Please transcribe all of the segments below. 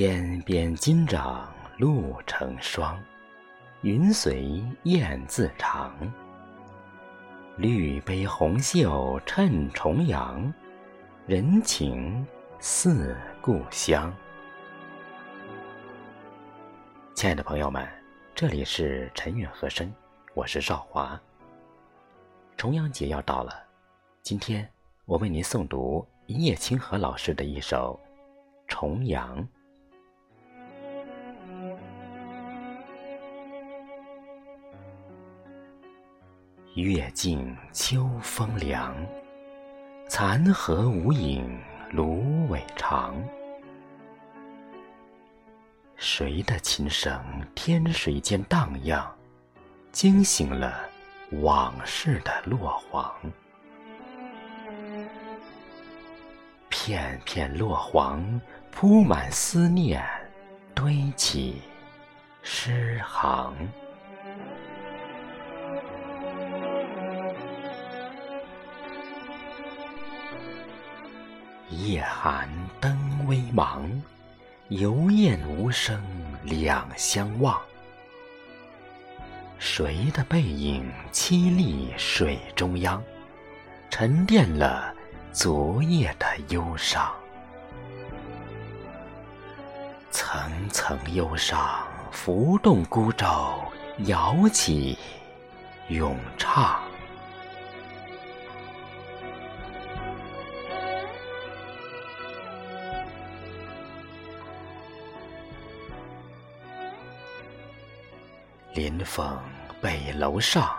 天边金掌露成霜，云随雁自长。绿杯红袖衬重阳，人情似故乡。亲爱的朋友们，这里是陈远和声，我是少华。重阳节要到了，今天我为您诵读一叶清河老师的一首《重阳》。月静秋风凉，残荷无影芦苇长。谁的琴声天水间荡漾，惊醒了往事的落黄。片片落黄铺满思念，堆起诗行。夜寒灯微茫，游雁无声两相望。谁的背影凄厉水中央，沉淀了昨夜的忧伤。层层忧伤浮动孤舟，摇起咏唱。临风北楼上，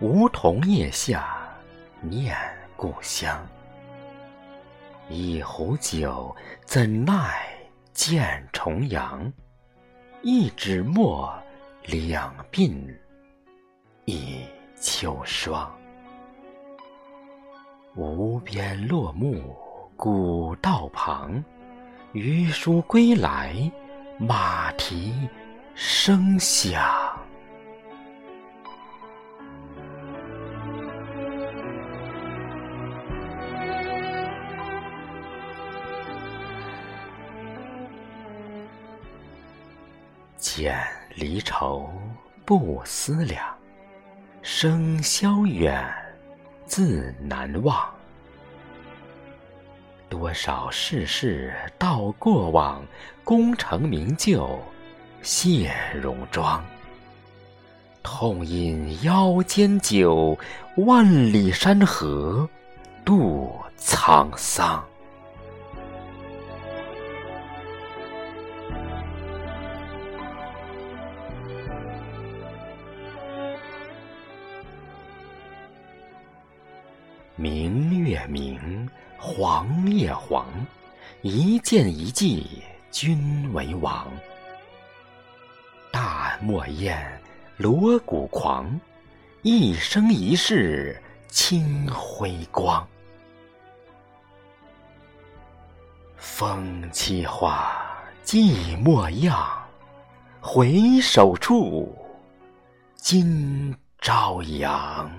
梧桐叶下，念故乡。一壶酒，怎奈见重阳？一纸墨，两鬓已秋霜。无边落木古道旁，渔书归来，马蹄声响。见离愁不思量，生萧远自难忘。多少世事道过往，功成名就谢戎装。痛饮腰间酒，万里山河度沧桑。明月明，黄叶黄，一剑一骑君为王。大漠烟，锣鼓狂，一生一世清辉光。风起花，寂寞样，回首处，今朝阳。